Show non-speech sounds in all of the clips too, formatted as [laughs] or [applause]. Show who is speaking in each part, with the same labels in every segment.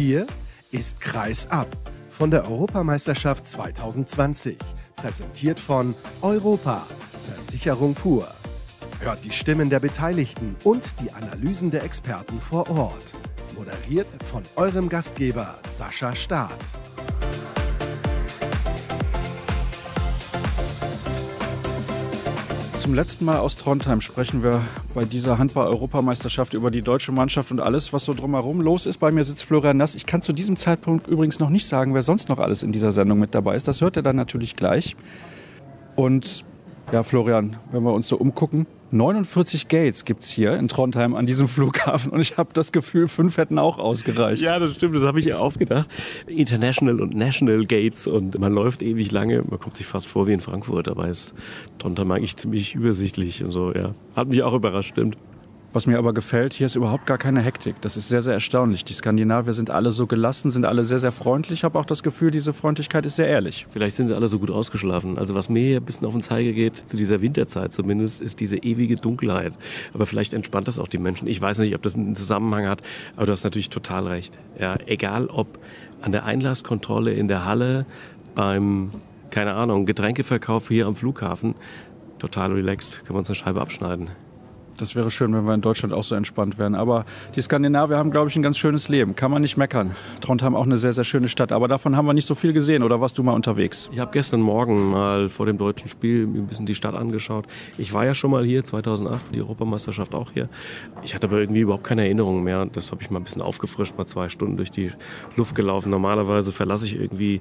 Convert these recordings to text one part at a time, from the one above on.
Speaker 1: Hier ist Kreis ab von der Europameisterschaft 2020. Präsentiert von Europa, Versicherung pur. Hört die Stimmen der Beteiligten und die Analysen der Experten vor Ort. Moderiert von eurem Gastgeber Sascha Staat.
Speaker 2: Zum letzten Mal aus Trondheim sprechen wir bei dieser Handball-Europameisterschaft über die deutsche Mannschaft und alles, was so drumherum los ist. Bei mir sitzt Florian Nass. Ich kann zu diesem Zeitpunkt übrigens noch nicht sagen, wer sonst noch alles in dieser Sendung mit dabei ist. Das hört ihr dann natürlich gleich. Und ja, Florian, wenn wir uns so umgucken, 49 Gates gibt es hier in Trondheim an diesem Flughafen und ich habe das Gefühl, fünf hätten auch ausgereicht.
Speaker 3: Ja, das stimmt, das habe ich ja auch gedacht. International und National Gates und man läuft ewig lange, man kommt sich fast vor wie in Frankfurt, dabei ist Trondheim eigentlich ziemlich übersichtlich und so, ja. Hat mich auch überrascht, stimmt.
Speaker 2: Was mir aber gefällt, hier ist überhaupt gar keine Hektik. Das ist sehr, sehr erstaunlich. Die Skandinavier sind alle so gelassen, sind alle sehr, sehr freundlich. Ich habe auch das Gefühl, diese Freundlichkeit ist sehr ehrlich.
Speaker 3: Vielleicht sind sie alle so gut ausgeschlafen. Also was mir hier ein bisschen auf den Zeiger geht, zu dieser Winterzeit zumindest, ist diese ewige Dunkelheit. Aber vielleicht entspannt das auch die Menschen. Ich weiß nicht, ob das einen Zusammenhang hat, aber du hast natürlich total recht. Ja, egal ob an der Einlasskontrolle in der Halle, beim, keine Ahnung, Getränkeverkauf hier am Flughafen, total relaxed, können wir uns eine Scheibe abschneiden.
Speaker 2: Das wäre schön, wenn wir in Deutschland auch so entspannt wären. Aber die Skandinavier haben, glaube ich, ein ganz schönes Leben. Kann man nicht meckern. Trondheim auch eine sehr, sehr schöne Stadt. Aber davon haben wir nicht so viel gesehen. Oder warst du mal unterwegs?
Speaker 3: Ich habe gestern Morgen mal vor dem deutschen Spiel ein bisschen die Stadt angeschaut. Ich war ja schon mal hier, 2008, die Europameisterschaft auch hier. Ich hatte aber irgendwie überhaupt keine Erinnerungen mehr. Das habe ich mal ein bisschen aufgefrischt, mal zwei Stunden durch die Luft gelaufen. Normalerweise verlasse ich irgendwie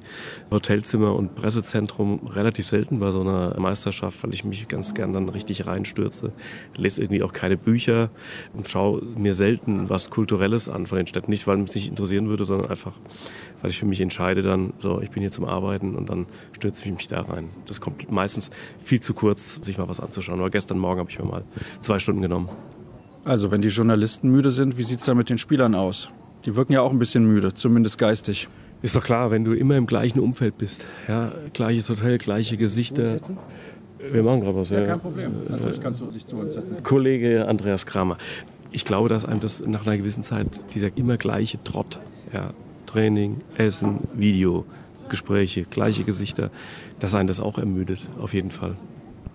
Speaker 3: Hotelzimmer und Pressezentrum relativ selten bei so einer Meisterschaft, weil ich mich ganz gern dann richtig reinstürze. Lese irgendwie auch keine Bücher und schaue mir selten was Kulturelles an von den Städten. Nicht, weil es mich nicht interessieren würde, sondern einfach, weil ich für mich entscheide dann, so, ich bin hier zum Arbeiten und dann stürze ich mich da rein. Das kommt meistens viel zu kurz, sich mal was anzuschauen. Aber gestern Morgen habe ich mir mal zwei Stunden genommen.
Speaker 2: Also, wenn die Journalisten müde sind, wie sieht es da mit den Spielern aus? Die wirken ja auch ein bisschen müde, zumindest geistig.
Speaker 3: Ist doch klar, wenn du immer im gleichen Umfeld bist. Ja, gleiches Hotel, gleiche Gesichter. Wir machen gerade was,
Speaker 2: ja. Ja, kein Problem. Natürlich kannst du dich zu uns setzen.
Speaker 3: Kollege Andreas Kramer. Ich glaube, dass einem das nach einer gewissen Zeit, dieser immer gleiche Trott, ja, Training, Essen, Video, Gespräche, gleiche Gesichter, dass einen das auch ermüdet, auf jeden Fall.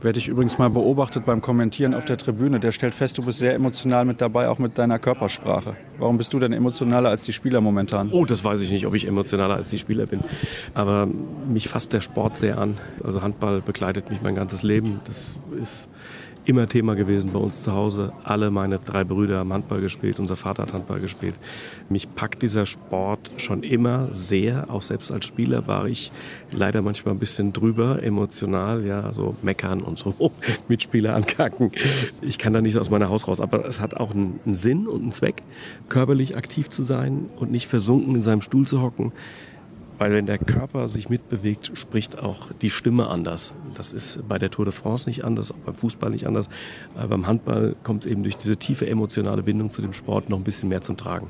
Speaker 2: Werde ich übrigens mal beobachtet beim Kommentieren auf der Tribüne. Der stellt fest, du bist sehr emotional mit dabei, auch mit deiner Körpersprache. Warum bist du denn emotionaler als die Spieler momentan?
Speaker 3: Oh, das weiß ich nicht, ob ich emotionaler als die Spieler bin. Aber mich fasst der Sport sehr an. Also Handball begleitet mich mein ganzes Leben. Das ist immer Thema gewesen bei uns zu Hause. Alle meine drei Brüder haben Handball gespielt, unser Vater hat Handball gespielt. Mich packt dieser Sport schon immer sehr. Auch selbst als Spieler war ich leider manchmal ein bisschen drüber, emotional, ja, so meckern und so, [laughs] Mitspieler ankacken. Ich kann da nicht aus meiner Haut raus, aber es hat auch einen Sinn und einen Zweck, körperlich aktiv zu sein und nicht versunken in seinem Stuhl zu hocken. Weil wenn der Körper sich mitbewegt, spricht auch die Stimme anders. Das ist bei der Tour de France nicht anders, auch beim Fußball nicht anders. Aber beim Handball kommt es eben durch diese tiefe emotionale Bindung zu dem Sport noch ein bisschen mehr zum Tragen.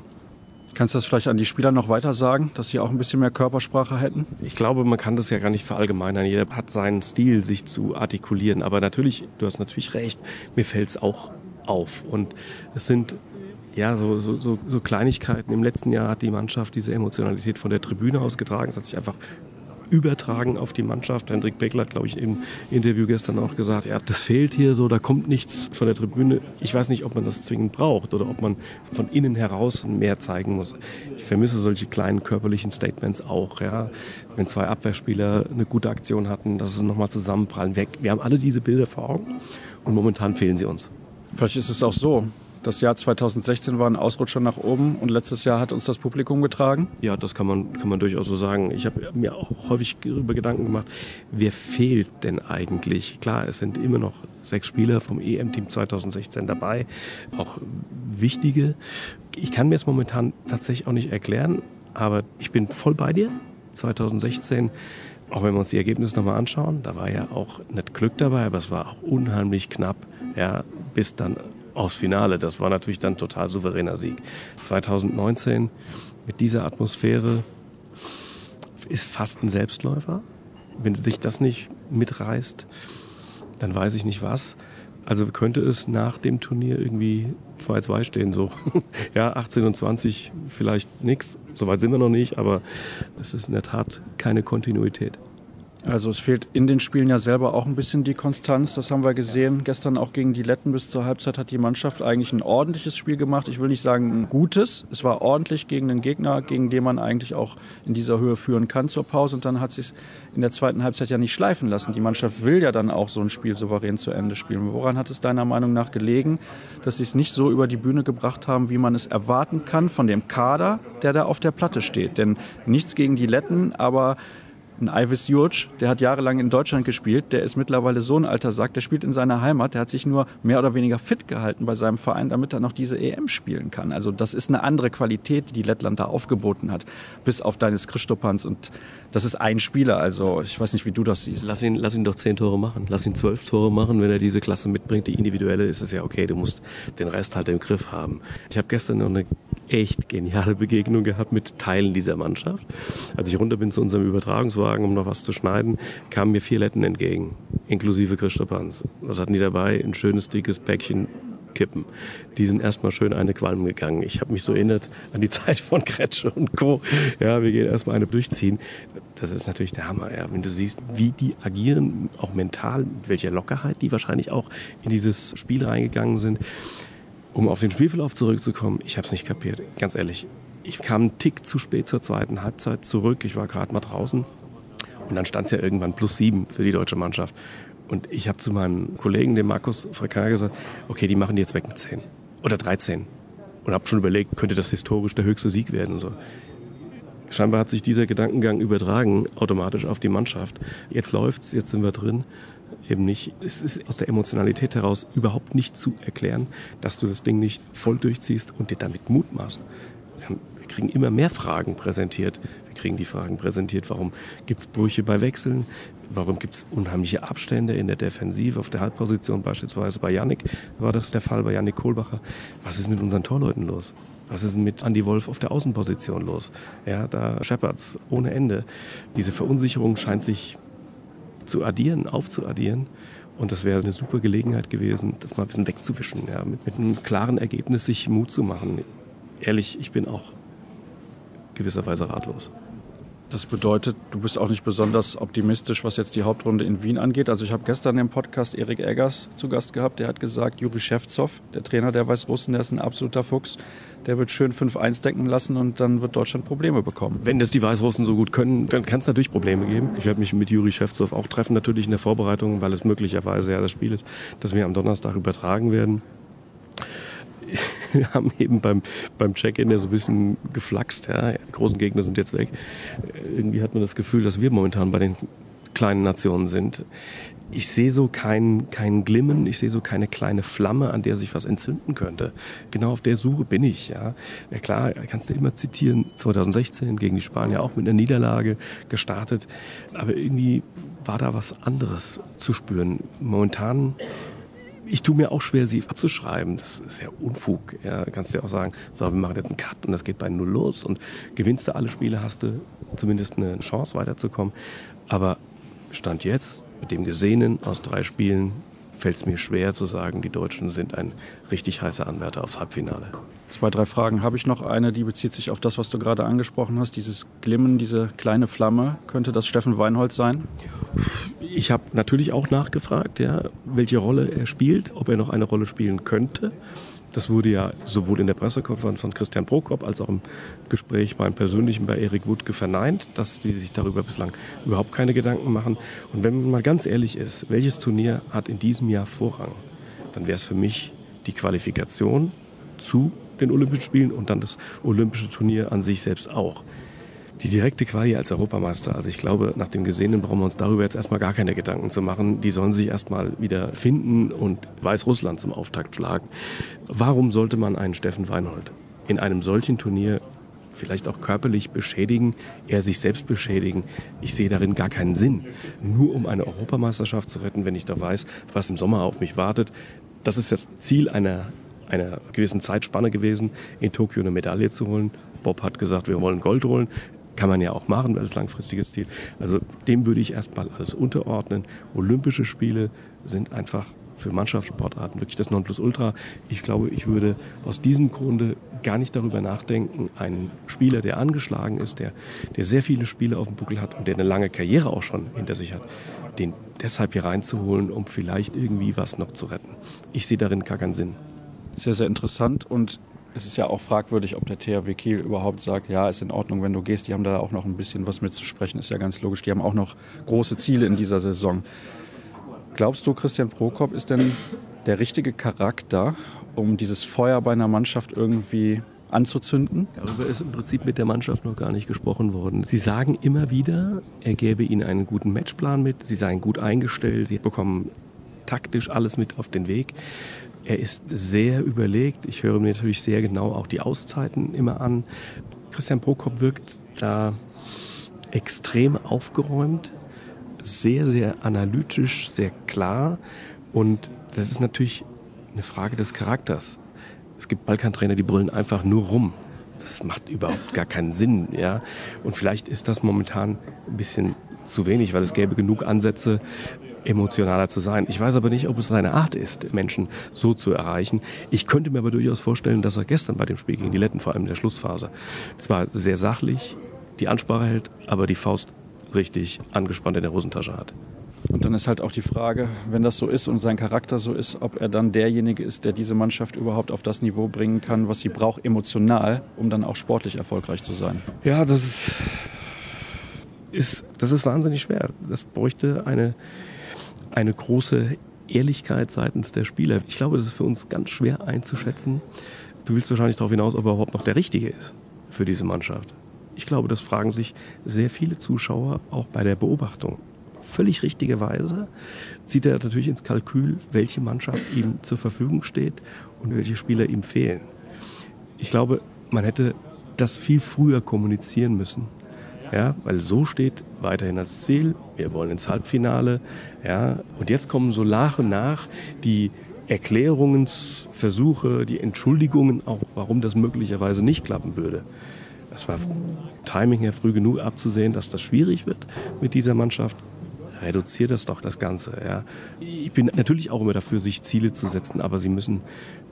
Speaker 2: Kannst du das vielleicht an die Spieler noch weiter sagen, dass sie auch ein bisschen mehr Körpersprache hätten?
Speaker 3: Ich glaube, man kann das ja gar nicht verallgemeinern. Jeder hat seinen Stil, sich zu artikulieren. Aber natürlich, du hast natürlich recht, mir fällt es auch auf. Und es sind ja, so, so, so, so Kleinigkeiten. Im letzten Jahr hat die Mannschaft diese Emotionalität von der Tribüne ausgetragen. Es hat sich einfach übertragen auf die Mannschaft. Hendrik Beckler hat, glaube ich, im Interview gestern auch gesagt, ja, das fehlt hier so, da kommt nichts von der Tribüne. Ich weiß nicht, ob man das zwingend braucht oder ob man von innen heraus mehr zeigen muss. Ich vermisse solche kleinen körperlichen Statements auch. Ja. Wenn zwei Abwehrspieler eine gute Aktion hatten, dass sie nochmal zusammenprallen. Wir, wir haben alle diese Bilder vor Augen und momentan fehlen sie uns.
Speaker 2: Vielleicht ist es auch so, das Jahr 2016 war ein Ausrutscher nach oben und letztes Jahr hat uns das Publikum getragen.
Speaker 3: Ja, das kann man, kann man durchaus so sagen. Ich habe mir auch häufig darüber Gedanken gemacht, wer fehlt denn eigentlich? Klar, es sind immer noch sechs Spieler vom EM-Team 2016 dabei, auch wichtige. Ich kann mir es momentan tatsächlich auch nicht erklären, aber ich bin voll bei dir. 2016 auch wenn wir uns die Ergebnisse nochmal anschauen, da war ja auch nicht Glück dabei, aber es war auch unheimlich knapp, ja, bis dann aufs Finale. Das war natürlich dann total souveräner Sieg. 2019 mit dieser Atmosphäre ist fast ein Selbstläufer. Wenn du dich das nicht mitreißt, dann weiß ich nicht was. Also könnte es nach dem Turnier irgendwie 2-2 stehen, so. [laughs] ja, 18 und 20 vielleicht nichts. Soweit sind wir noch nicht, aber es ist in der Tat keine Kontinuität.
Speaker 2: Also es fehlt in den Spielen ja selber auch ein bisschen die Konstanz. Das haben wir gesehen. Gestern auch gegen die Letten bis zur Halbzeit hat die Mannschaft eigentlich ein ordentliches Spiel gemacht. Ich will nicht sagen ein gutes. Es war ordentlich gegen den Gegner, gegen den man eigentlich auch in dieser Höhe führen kann zur Pause. Und dann hat sich in der zweiten Halbzeit ja nicht schleifen lassen. Die Mannschaft will ja dann auch so ein Spiel souverän zu Ende spielen. Woran hat es deiner Meinung nach gelegen, dass sie es nicht so über die Bühne gebracht haben, wie man es erwarten kann von dem Kader, der da auf der Platte steht? Denn nichts gegen die Letten, aber ein Ivis Jurc, der hat jahrelang in Deutschland gespielt, der ist mittlerweile so ein alter Sack, der spielt in seiner Heimat, der hat sich nur mehr oder weniger fit gehalten bei seinem Verein, damit er noch diese EM spielen kann. Also das ist eine andere Qualität, die Lettland da aufgeboten hat, bis auf deines Christopans und das ist ein Spieler, also ich weiß nicht, wie du das siehst.
Speaker 3: Lass ihn, lass ihn doch zehn Tore machen, lass ihn zwölf Tore machen, wenn er diese Klasse mitbringt, die individuelle, ist es ja okay, du musst den Rest halt im Griff haben. Ich habe gestern noch eine echt geniale Begegnung gehabt mit Teilen dieser Mannschaft. Als ich runter bin zu unserem Übertragungswagen, um noch was zu schneiden, kamen mir vier Letten entgegen, inklusive Christoph Hans. Was hatten die dabei? Ein schönes, dickes Päckchen Kippen. Die sind erstmal schön eine Qualm gegangen. Ich habe mich so erinnert an die [laughs] Zeit von Kretsche und Co. Ja, wir gehen erstmal eine durchziehen. Das ist natürlich der Hammer, ja. Wenn du siehst, wie die agieren, auch mental, mit welcher Lockerheit die wahrscheinlich auch in dieses Spiel reingegangen sind. Um auf den Spielverlauf zurückzukommen, ich habe es nicht kapiert, ganz ehrlich. Ich kam einen Tick zu spät zur zweiten Halbzeit zurück. Ich war gerade mal draußen. Und dann stand es ja irgendwann plus sieben für die deutsche Mannschaft. Und ich habe zu meinem Kollegen, dem Markus Frekar, gesagt, okay, die machen die jetzt weg mit zehn oder 13. Und habe schon überlegt, könnte das historisch der höchste Sieg werden. So. Scheinbar hat sich dieser Gedankengang übertragen, automatisch auf die Mannschaft. Jetzt läuft's, jetzt sind wir drin eben nicht. Es ist aus der Emotionalität heraus überhaupt nicht zu erklären, dass du das Ding nicht voll durchziehst und dir damit Mut machst. Wir kriegen immer mehr Fragen präsentiert. Wir kriegen die Fragen präsentiert, warum gibt es Brüche bei Wechseln? Warum gibt es unheimliche Abstände in der Defensive, auf der Halbposition beispielsweise bei Yannick war das der Fall, bei Yannick Kohlbacher. Was ist mit unseren Torleuten los? Was ist mit Andy Wolf auf der Außenposition los? Ja, da scheppert's ohne Ende. Diese Verunsicherung scheint sich zu addieren, aufzuaddieren. Und das wäre eine super Gelegenheit gewesen, das mal ein bisschen wegzuwischen, ja, mit, mit einem klaren Ergebnis sich Mut zu machen. Ehrlich, ich bin auch gewisserweise ratlos.
Speaker 2: Das bedeutet, du bist auch nicht besonders optimistisch, was jetzt die Hauptrunde in Wien angeht. Also ich habe gestern im Podcast Erik Eggers zu Gast gehabt. Der hat gesagt, Juri Schewtsov, der Trainer der Weißrussen, der ist ein absoluter Fuchs. Der wird schön 5-1 decken lassen und dann wird Deutschland Probleme bekommen.
Speaker 3: Wenn das die Weißrussen so gut können, dann kann es natürlich Probleme geben. Ich werde mich mit Juri Schewtsov auch treffen, natürlich in der Vorbereitung, weil es möglicherweise ja das Spiel ist, das wir am Donnerstag übertragen werden wir haben eben beim, beim Check-in ja so ein bisschen geflaxt. Ja. Die großen Gegner sind jetzt weg. Irgendwie hat man das Gefühl, dass wir momentan bei den kleinen Nationen sind. Ich sehe so keinen kein Glimmen, ich sehe so keine kleine Flamme, an der sich was entzünden könnte. Genau auf der Suche bin ich. Ja, ja klar, kannst du immer zitieren, 2016 gegen die Spanier auch mit einer Niederlage gestartet. Aber irgendwie war da was anderes zu spüren. Momentan ich tue mir auch schwer, sie abzuschreiben. Das ist ja Unfug. Ja, kannst du ja auch sagen, so, wir machen jetzt einen Cut und das geht bei Null los und gewinnst du alle Spiele, hast du zumindest eine Chance weiterzukommen. Aber Stand jetzt, mit dem Gesehenen aus drei Spielen, fällt es mir schwer zu sagen, die Deutschen sind ein richtig heißer Anwärter aufs Halbfinale.
Speaker 2: Zwei, drei Fragen habe ich noch. Eine, die bezieht sich auf das, was du gerade angesprochen hast. Dieses Glimmen, diese kleine Flamme. Könnte das Steffen Weinholz sein?
Speaker 3: Ich habe natürlich auch nachgefragt, ja, welche Rolle er spielt, ob er noch eine Rolle spielen könnte. Das wurde ja sowohl in der Pressekonferenz von Christian Prokop als auch im Gespräch beim persönlichen bei Erik Wutke verneint, dass die sich darüber bislang überhaupt keine Gedanken machen. Und wenn man mal ganz ehrlich ist, welches Turnier hat in diesem Jahr Vorrang? Dann wäre es für mich die Qualifikation zu den Olympischen Spielen und dann das Olympische Turnier an sich selbst auch die direkte Quali als Europameister. Also ich glaube, nach dem Gesehenen brauchen wir uns darüber jetzt erstmal gar keine Gedanken zu machen. Die sollen sich erstmal wieder finden und Weißrussland zum Auftakt schlagen. Warum sollte man einen Steffen Weinhold in einem solchen Turnier vielleicht auch körperlich beschädigen, er sich selbst beschädigen. Ich sehe darin gar keinen Sinn. Nur um eine Europameisterschaft zu retten, wenn ich da weiß, was im Sommer auf mich wartet. Das ist das Ziel einer, einer gewissen Zeitspanne gewesen, in Tokio eine Medaille zu holen. Bob hat gesagt, wir wollen Gold holen. Kann man ja auch machen als langfristiges Ziel. Also dem würde ich erstmal alles unterordnen. Olympische Spiele sind einfach für Mannschaftssportarten wirklich das Nonplusultra. Ich glaube, ich würde aus diesem Grunde gar nicht darüber nachdenken, einen Spieler, der angeschlagen ist, der, der sehr viele Spiele auf dem Buckel hat und der eine lange Karriere auch schon hinter sich hat, den deshalb hier reinzuholen, um vielleicht irgendwie was noch zu retten. Ich sehe darin gar keinen Sinn.
Speaker 2: Sehr, sehr interessant und es ist ja auch fragwürdig, ob der THW Kiel überhaupt sagt, ja, ist in Ordnung, wenn du gehst. Die haben da auch noch ein bisschen was mitzusprechen, ist ja ganz logisch. Die haben auch noch große Ziele in dieser Saison. Glaubst du, Christian Prokop ist denn der richtige Charakter, um dieses Feuer bei einer Mannschaft irgendwie anzuzünden?
Speaker 3: Darüber ist im Prinzip mit der Mannschaft noch gar nicht gesprochen worden. Sie sagen immer wieder, er gäbe ihnen einen guten Matchplan mit, sie seien gut eingestellt, sie bekommen taktisch alles mit auf den Weg. Er ist sehr überlegt. Ich höre mir natürlich sehr genau auch die Auszeiten immer an. Christian Prokop wirkt da extrem aufgeräumt sehr, sehr analytisch, sehr klar. Und das ist natürlich eine Frage des Charakters. Es gibt Balkantrainer, die brüllen einfach nur rum. Das macht überhaupt gar keinen Sinn. Ja? Und vielleicht ist das momentan ein bisschen zu wenig, weil es gäbe genug Ansätze, emotionaler zu sein. Ich weiß aber nicht, ob es seine Art ist, Menschen so zu erreichen. Ich könnte mir aber durchaus vorstellen, dass er gestern bei dem Spiel gegen die Letten, vor allem in der Schlussphase, zwar sehr sachlich die Ansprache hält, aber die Faust richtig angespannt in der Hosentasche hat.
Speaker 2: Und dann ist halt auch die Frage, wenn das so ist und sein Charakter so ist, ob er dann derjenige ist, der diese Mannschaft überhaupt auf das Niveau bringen kann, was sie braucht emotional, um dann auch sportlich erfolgreich zu sein.
Speaker 3: Ja, das ist, ist das ist wahnsinnig schwer. Das bräuchte eine, eine große Ehrlichkeit seitens der Spieler. Ich glaube, das ist für uns ganz schwer einzuschätzen. Du willst wahrscheinlich darauf hinaus, ob er überhaupt noch der Richtige ist für diese Mannschaft. Ich glaube, das fragen sich sehr viele Zuschauer auch bei der Beobachtung. Völlig richtigerweise zieht er natürlich ins Kalkül, welche Mannschaft ihm zur Verfügung steht und welche Spieler ihm fehlen. Ich glaube, man hätte das viel früher kommunizieren müssen. Ja, weil so steht weiterhin als Ziel, wir wollen ins Halbfinale. Ja, und jetzt kommen so nach und nach die Erklärungsversuche, die Entschuldigungen auch, warum das möglicherweise nicht klappen würde. Es war Timing her früh genug abzusehen, dass das schwierig wird mit dieser Mannschaft. Reduziert das doch das Ganze. Ja. Ich bin natürlich auch immer dafür, sich Ziele zu setzen, aber sie müssen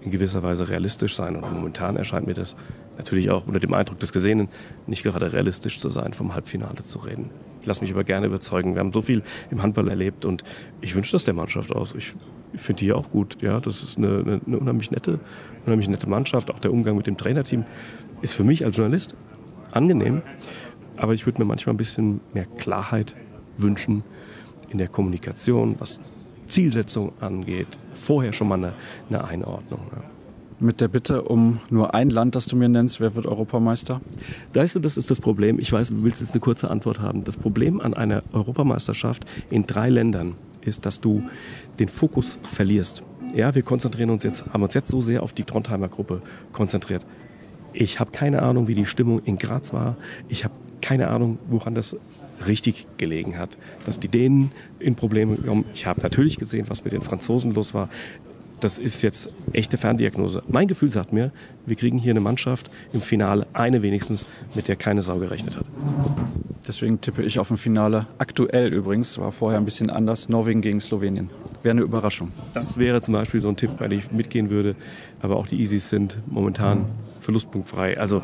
Speaker 3: in gewisser Weise realistisch sein. Und momentan erscheint mir das natürlich auch unter dem Eindruck des Gesehenen nicht gerade realistisch zu sein, vom Halbfinale zu reden. Ich lasse mich aber gerne überzeugen. Wir haben so viel im Handball erlebt und ich wünsche das der Mannschaft aus. Ich, finde die auch gut. Ja, das ist eine, eine, eine unheimlich nette, unheimlich nette Mannschaft. Auch der Umgang mit dem Trainerteam ist für mich als Journalist angenehm. Aber ich würde mir manchmal ein bisschen mehr Klarheit wünschen in der Kommunikation, was Zielsetzung angeht. Vorher schon mal eine, eine Einordnung. Ja.
Speaker 2: Mit der Bitte um nur ein Land, das du mir nennst, wer wird Europameister?
Speaker 3: Weißt du, das ist das Problem. Ich weiß, du willst jetzt eine kurze Antwort haben. Das Problem an einer Europameisterschaft in drei Ländern ist, dass du den Fokus verlierst. Ja, wir konzentrieren uns jetzt, haben uns jetzt so sehr auf die Trondheimer Gruppe konzentriert. Ich habe keine Ahnung, wie die Stimmung in Graz war. Ich habe keine Ahnung, woran das richtig gelegen hat, dass die Dänen in Probleme kommen. Ich habe natürlich gesehen, was mit den Franzosen los war. Das ist jetzt echte Ferndiagnose. Mein Gefühl sagt mir, wir kriegen hier eine Mannschaft im Finale, eine wenigstens, mit der keine Sau gerechnet hat.
Speaker 2: Deswegen tippe ich auf ein Finale. Aktuell übrigens, war vorher ein bisschen anders, Norwegen gegen Slowenien. Wäre eine Überraschung.
Speaker 3: Das wäre zum Beispiel so ein Tipp, weil ich mitgehen würde. Aber auch die Easys sind momentan verlustpunktfrei. Also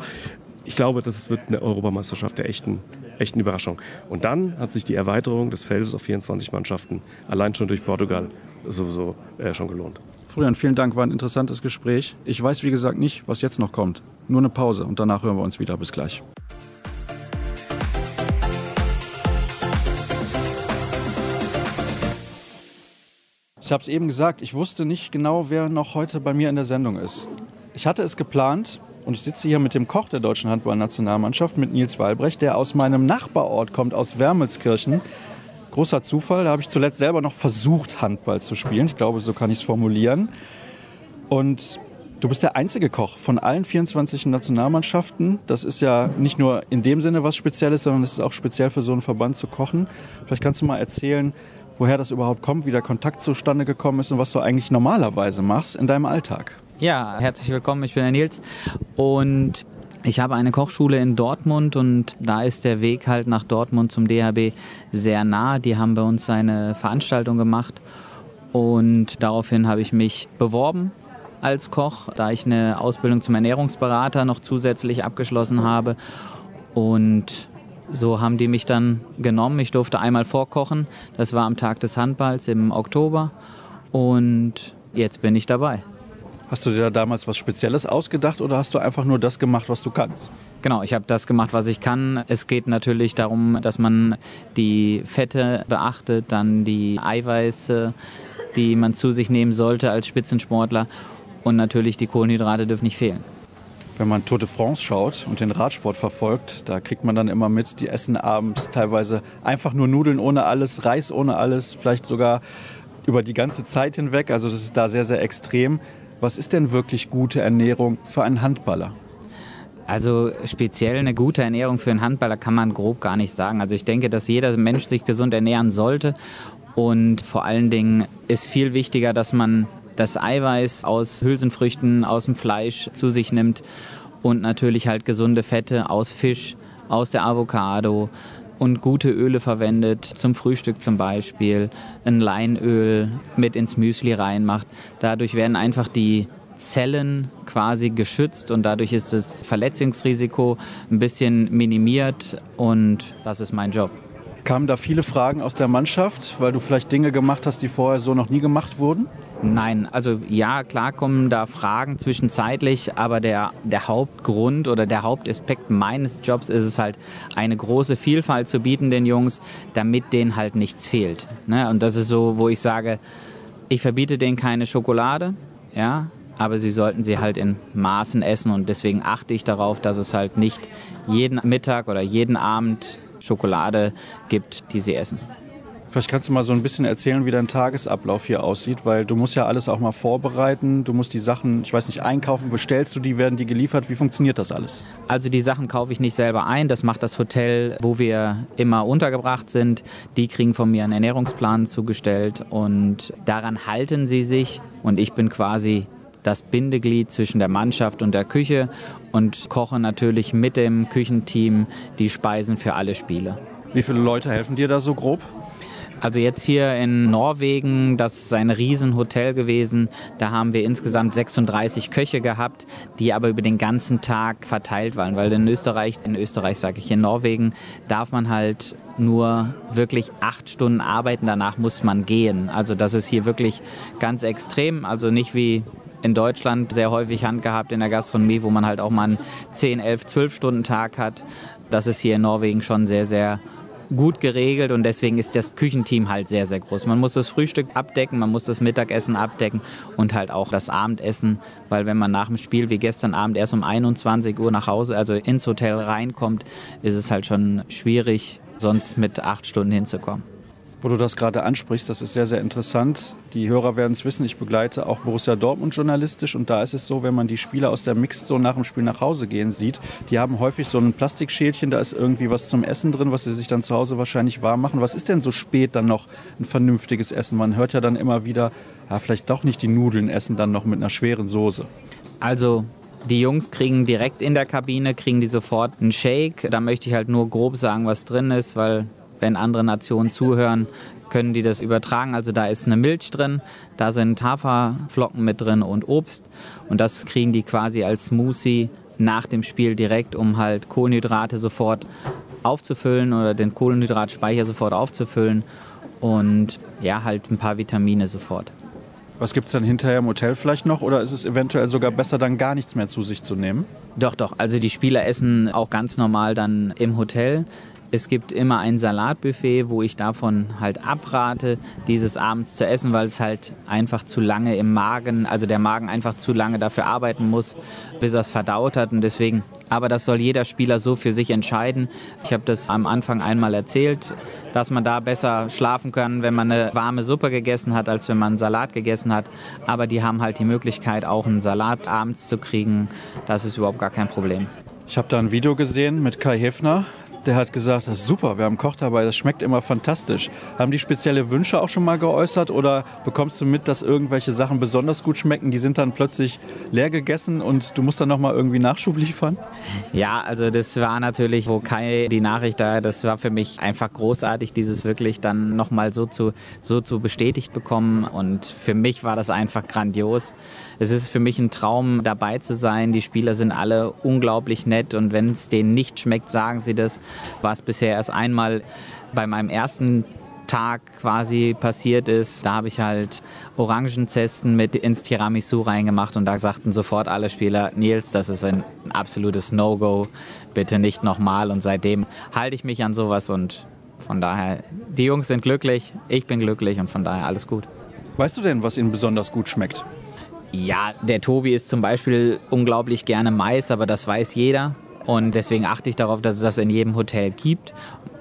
Speaker 3: ich glaube, das wird eine Europameisterschaft der echten, echten Überraschung. Und dann hat sich die Erweiterung des Feldes auf 24 Mannschaften allein schon durch Portugal sowieso äh, schon gelohnt.
Speaker 2: Florian, vielen Dank, war ein interessantes Gespräch. Ich weiß, wie gesagt, nicht, was jetzt noch kommt. Nur eine Pause und danach hören wir uns wieder. Bis gleich. Ich habe es eben gesagt, ich wusste nicht genau, wer noch heute bei mir in der Sendung ist. Ich hatte es geplant und ich sitze hier mit dem Koch der deutschen Handballnationalmannschaft, mit Nils Walbrecht, der aus meinem Nachbarort kommt, aus Wermelskirchen. Großer Zufall, da habe ich zuletzt selber noch versucht, Handball zu spielen. Ich glaube, so kann ich es formulieren. Und du bist der einzige Koch von allen 24 Nationalmannschaften. Das ist ja nicht nur in dem Sinne was Spezielles, sondern es ist auch speziell für so einen Verband zu kochen. Vielleicht kannst du mal erzählen, woher das überhaupt kommt, wie der Kontakt zustande gekommen ist und was du eigentlich normalerweise machst in deinem Alltag.
Speaker 4: Ja, herzlich willkommen, ich bin der Nils und ich habe eine Kochschule in Dortmund und da ist der Weg halt nach Dortmund zum DHB sehr nah. Die haben bei uns eine Veranstaltung gemacht Und daraufhin habe ich mich beworben als Koch, da ich eine Ausbildung zum Ernährungsberater noch zusätzlich abgeschlossen habe. Und so haben die mich dann genommen. Ich durfte einmal vorkochen. Das war am Tag des Handballs im Oktober. Und jetzt bin ich dabei.
Speaker 2: Hast du dir da damals was Spezielles ausgedacht oder hast du einfach nur das gemacht, was du kannst?
Speaker 4: Genau, ich habe das gemacht, was ich kann. Es geht natürlich darum, dass man die Fette beachtet, dann die Eiweiße, die man zu sich nehmen sollte als Spitzensportler. Und natürlich die Kohlenhydrate dürfen nicht fehlen.
Speaker 2: Wenn man Tour de France schaut und den Radsport verfolgt, da kriegt man dann immer mit, die essen abends teilweise einfach nur Nudeln ohne alles, Reis ohne alles, vielleicht sogar über die ganze Zeit hinweg. Also das ist da sehr, sehr extrem. Was ist denn wirklich gute Ernährung für einen Handballer?
Speaker 4: Also speziell eine gute Ernährung für einen Handballer kann man grob gar nicht sagen. Also ich denke, dass jeder Mensch sich gesund ernähren sollte. Und vor allen Dingen ist viel wichtiger, dass man das Eiweiß aus Hülsenfrüchten, aus dem Fleisch zu sich nimmt und natürlich halt gesunde Fette aus Fisch, aus der Avocado und gute Öle verwendet, zum Frühstück zum Beispiel, ein Leinöl mit ins Müsli reinmacht. Dadurch werden einfach die Zellen quasi geschützt und dadurch ist das Verletzungsrisiko ein bisschen minimiert und das ist mein Job.
Speaker 2: Kamen da viele Fragen aus der Mannschaft, weil du vielleicht Dinge gemacht hast, die vorher so noch nie gemacht wurden?
Speaker 4: Nein, also ja, klar kommen da Fragen zwischenzeitlich, aber der, der Hauptgrund oder der Hauptaspekt meines Jobs ist es halt, eine große Vielfalt zu bieten den Jungs, damit denen halt nichts fehlt. Ne? Und das ist so, wo ich sage, ich verbiete denen keine Schokolade, ja, aber sie sollten sie halt in Maßen essen und deswegen achte ich darauf, dass es halt nicht jeden Mittag oder jeden Abend Schokolade gibt, die sie essen.
Speaker 2: Vielleicht kannst du mal so ein bisschen erzählen, wie dein Tagesablauf hier aussieht, weil du musst ja alles auch mal vorbereiten. Du musst die Sachen, ich weiß nicht, einkaufen, bestellst du die, werden die geliefert? Wie funktioniert das alles?
Speaker 4: Also die Sachen kaufe ich nicht selber ein. Das macht das Hotel, wo wir immer untergebracht sind. Die kriegen von mir einen Ernährungsplan zugestellt und daran halten sie sich. Und ich bin quasi das Bindeglied zwischen der Mannschaft und der Küche und koche natürlich mit dem Küchenteam die Speisen für alle Spiele.
Speaker 2: Wie viele Leute helfen dir da so grob?
Speaker 4: Also jetzt hier in Norwegen, das ist ein Riesenhotel gewesen. Da haben wir insgesamt 36 Köche gehabt, die aber über den ganzen Tag verteilt waren. Weil in Österreich, in Österreich sage ich, in Norwegen darf man halt nur wirklich acht Stunden arbeiten, danach muss man gehen. Also das ist hier wirklich ganz extrem. Also nicht wie in Deutschland sehr häufig handgehabt in der Gastronomie, wo man halt auch mal einen 10, 11, 12 Stunden Tag hat. Das ist hier in Norwegen schon sehr, sehr gut geregelt und deswegen ist das Küchenteam halt sehr, sehr groß. Man muss das Frühstück abdecken, man muss das Mittagessen abdecken und halt auch das Abendessen, weil wenn man nach dem Spiel wie gestern Abend erst um 21 Uhr nach Hause, also ins Hotel reinkommt, ist es halt schon schwierig, sonst mit acht Stunden hinzukommen.
Speaker 2: Wo du das gerade ansprichst, das ist sehr, sehr interessant. Die Hörer werden es wissen, ich begleite auch Borussia Dortmund journalistisch und da ist es so, wenn man die Spieler aus der Mixzone nach dem Spiel nach Hause gehen sieht, die haben häufig so ein Plastikschälchen, da ist irgendwie was zum Essen drin, was sie sich dann zu Hause wahrscheinlich warm machen. Was ist denn so spät dann noch ein vernünftiges Essen? Man hört ja dann immer wieder, ja, vielleicht doch nicht die Nudeln essen dann noch mit einer schweren Soße.
Speaker 4: Also die Jungs kriegen direkt in der Kabine, kriegen die sofort einen Shake. Da möchte ich halt nur grob sagen, was drin ist, weil wenn andere Nationen zuhören, können die das übertragen. Also da ist eine Milch drin, da sind Haferflocken mit drin und Obst. Und das kriegen die quasi als Smoothie nach dem Spiel direkt, um halt Kohlenhydrate sofort aufzufüllen oder den Kohlenhydratspeicher sofort aufzufüllen und ja, halt ein paar Vitamine sofort.
Speaker 2: Was gibt es dann hinterher im Hotel vielleicht noch oder ist es eventuell sogar besser, dann gar nichts mehr zu sich zu nehmen?
Speaker 4: Doch, doch. Also die Spieler essen auch ganz normal dann im Hotel. Es gibt immer ein Salatbuffet, wo ich davon halt abrate, dieses abends zu essen, weil es halt einfach zu lange im Magen, also der Magen einfach zu lange dafür arbeiten muss, bis er es verdaut hat. Und deswegen, aber das soll jeder Spieler so für sich entscheiden. Ich habe das am Anfang einmal erzählt, dass man da besser schlafen kann, wenn man eine warme Suppe gegessen hat, als wenn man einen Salat gegessen hat. Aber die haben halt die Möglichkeit, auch einen Salat abends zu kriegen. Das ist überhaupt gar kein Problem.
Speaker 2: Ich habe da ein Video gesehen mit Kai Hefner, der hat gesagt, super, wir haben Koch dabei, das schmeckt immer fantastisch. Haben die spezielle Wünsche auch schon mal geäußert oder bekommst du mit, dass irgendwelche Sachen besonders gut schmecken, die sind dann plötzlich leer gegessen und du musst dann nochmal irgendwie Nachschub liefern?
Speaker 4: Ja, also das war natürlich, wo Kai die Nachricht da, das war für mich einfach großartig, dieses wirklich dann nochmal so zu, so zu bestätigt bekommen und für mich war das einfach grandios. Es ist für mich ein Traum, dabei zu sein. Die Spieler sind alle unglaublich nett und wenn es denen nicht schmeckt, sagen sie das. War es bisher erst einmal bei meinem ersten Tag quasi passiert ist. Da habe ich halt Orangenzesten mit ins Tiramisu reingemacht und da sagten sofort alle Spieler, Nils, das ist ein absolutes No-Go, bitte nicht nochmal. Und seitdem halte ich mich an sowas und von daher, die Jungs sind glücklich, ich bin glücklich und von daher alles gut.
Speaker 2: Weißt du denn, was ihnen besonders gut schmeckt?
Speaker 4: Ja, der Tobi isst zum Beispiel unglaublich gerne Mais, aber das weiß jeder. Und deswegen achte ich darauf, dass es das in jedem Hotel gibt.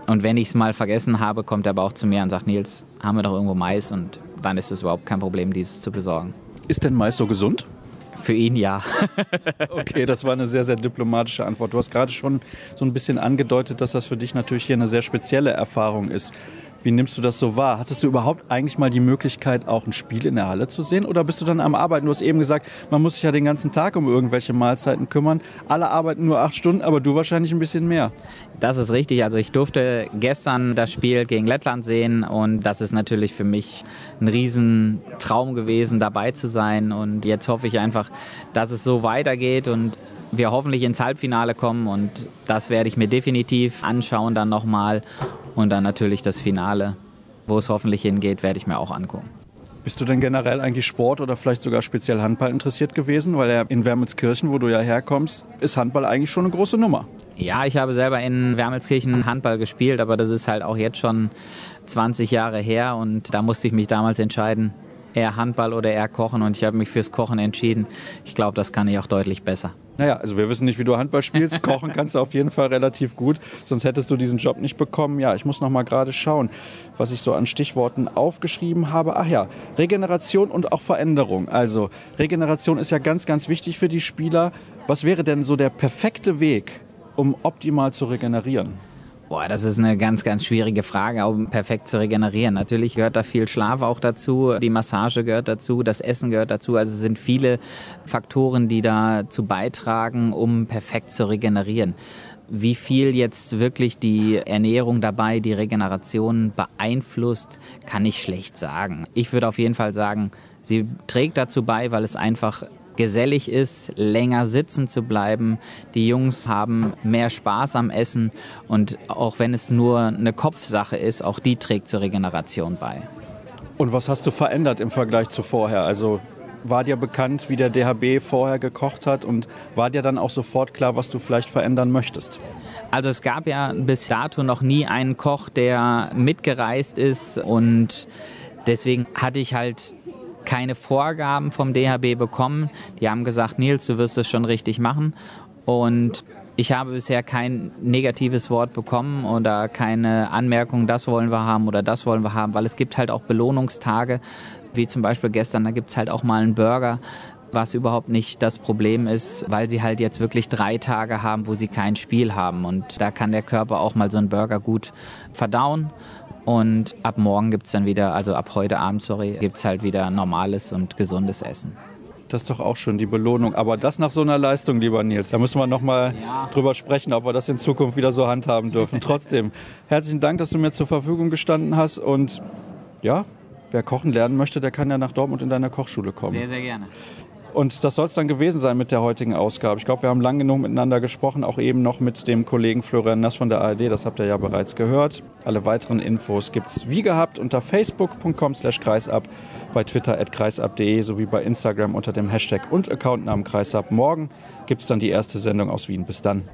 Speaker 4: Und wenn ich es mal vergessen habe, kommt er aber auch zu mir und sagt, Nils, haben wir doch irgendwo Mais? Und dann ist es überhaupt kein Problem, dieses zu besorgen.
Speaker 2: Ist denn Mais so gesund?
Speaker 4: Für ihn ja. [laughs]
Speaker 2: okay, das war eine sehr, sehr diplomatische Antwort. Du hast gerade schon so ein bisschen angedeutet, dass das für dich natürlich hier eine sehr spezielle Erfahrung ist. Wie nimmst du das so wahr? Hattest du überhaupt eigentlich mal die Möglichkeit, auch ein Spiel in der Halle zu sehen? Oder bist du dann am Arbeiten? Du hast eben gesagt, man muss sich ja den ganzen Tag um irgendwelche Mahlzeiten kümmern. Alle arbeiten nur acht Stunden, aber du wahrscheinlich ein bisschen mehr.
Speaker 4: Das ist richtig. Also ich durfte gestern das Spiel gegen Lettland sehen und das ist natürlich für mich ein Riesentraum gewesen, dabei zu sein. Und jetzt hoffe ich einfach, dass es so weitergeht und wir hoffentlich ins Halbfinale kommen und das werde ich mir definitiv anschauen dann nochmal und dann natürlich das Finale, wo es hoffentlich hingeht, werde ich mir auch angucken.
Speaker 2: Bist du denn generell eigentlich Sport oder vielleicht sogar speziell Handball interessiert gewesen? Weil in Wermelskirchen, wo du ja herkommst, ist Handball eigentlich schon eine große Nummer.
Speaker 4: Ja, ich habe selber in Wermelskirchen Handball gespielt, aber das ist halt auch jetzt schon 20 Jahre her und da musste ich mich damals entscheiden, eher Handball oder eher Kochen und ich habe mich fürs Kochen entschieden. Ich glaube, das kann ich auch deutlich besser.
Speaker 2: Naja, also wir wissen nicht, wie du Handball spielst. [laughs] Kochen kannst du auf jeden Fall relativ gut, sonst hättest du diesen Job nicht bekommen. Ja, ich muss noch mal gerade schauen, was ich so an Stichworten aufgeschrieben habe. Ach ja, Regeneration und auch Veränderung. Also Regeneration ist ja ganz, ganz wichtig für die Spieler. Was wäre denn so der perfekte Weg, um optimal zu regenerieren?
Speaker 4: Boah, das ist eine ganz, ganz schwierige Frage, um perfekt zu regenerieren. Natürlich gehört da viel Schlaf auch dazu, die Massage gehört dazu, das Essen gehört dazu. Also es sind viele Faktoren, die dazu beitragen, um perfekt zu regenerieren. Wie viel jetzt wirklich die Ernährung dabei, die Regeneration beeinflusst, kann ich schlecht sagen. Ich würde auf jeden Fall sagen, sie trägt dazu bei, weil es einfach gesellig ist, länger sitzen zu bleiben. Die Jungs haben mehr Spaß am Essen und auch wenn es nur eine Kopfsache ist, auch die trägt zur Regeneration bei.
Speaker 2: Und was hast du verändert im Vergleich zu vorher? Also war dir bekannt, wie der DHB vorher gekocht hat und war dir dann auch sofort klar, was du vielleicht verändern möchtest?
Speaker 4: Also es gab ja bis dato noch nie einen Koch, der mitgereist ist und deswegen hatte ich halt keine Vorgaben vom DHB bekommen. Die haben gesagt, Nils, du wirst es schon richtig machen. Und ich habe bisher kein negatives Wort bekommen oder keine Anmerkung, das wollen wir haben oder das wollen wir haben, weil es gibt halt auch Belohnungstage, wie zum Beispiel gestern, da gibt es halt auch mal einen Burger, was überhaupt nicht das Problem ist, weil sie halt jetzt wirklich drei Tage haben, wo sie kein Spiel haben. Und da kann der Körper auch mal so einen Burger gut verdauen. Und ab morgen gibt es dann wieder, also ab heute Abend, sorry, gibt es halt wieder normales und gesundes Essen.
Speaker 2: Das ist doch auch schon die Belohnung. Aber das nach so einer Leistung, lieber Nils, da müssen wir nochmal ja. drüber sprechen, ob wir das in Zukunft wieder so handhaben dürfen. Trotzdem, [laughs] herzlichen Dank, dass du mir zur Verfügung gestanden hast. Und ja, wer kochen lernen möchte, der kann ja nach Dortmund in deiner Kochschule kommen.
Speaker 4: Sehr, sehr gerne.
Speaker 2: Und das soll es dann gewesen sein mit der heutigen Ausgabe. Ich glaube, wir haben lang genug miteinander gesprochen, auch eben noch mit dem Kollegen Florian Nass von der ARD. Das habt ihr ja bereits gehört. Alle weiteren Infos gibt es wie gehabt unter facebook.com slash kreisab, bei Twitter at kreisab.de sowie bei Instagram unter dem Hashtag und Accountnamen kreisab. Morgen gibt es dann die erste Sendung aus Wien. Bis dann.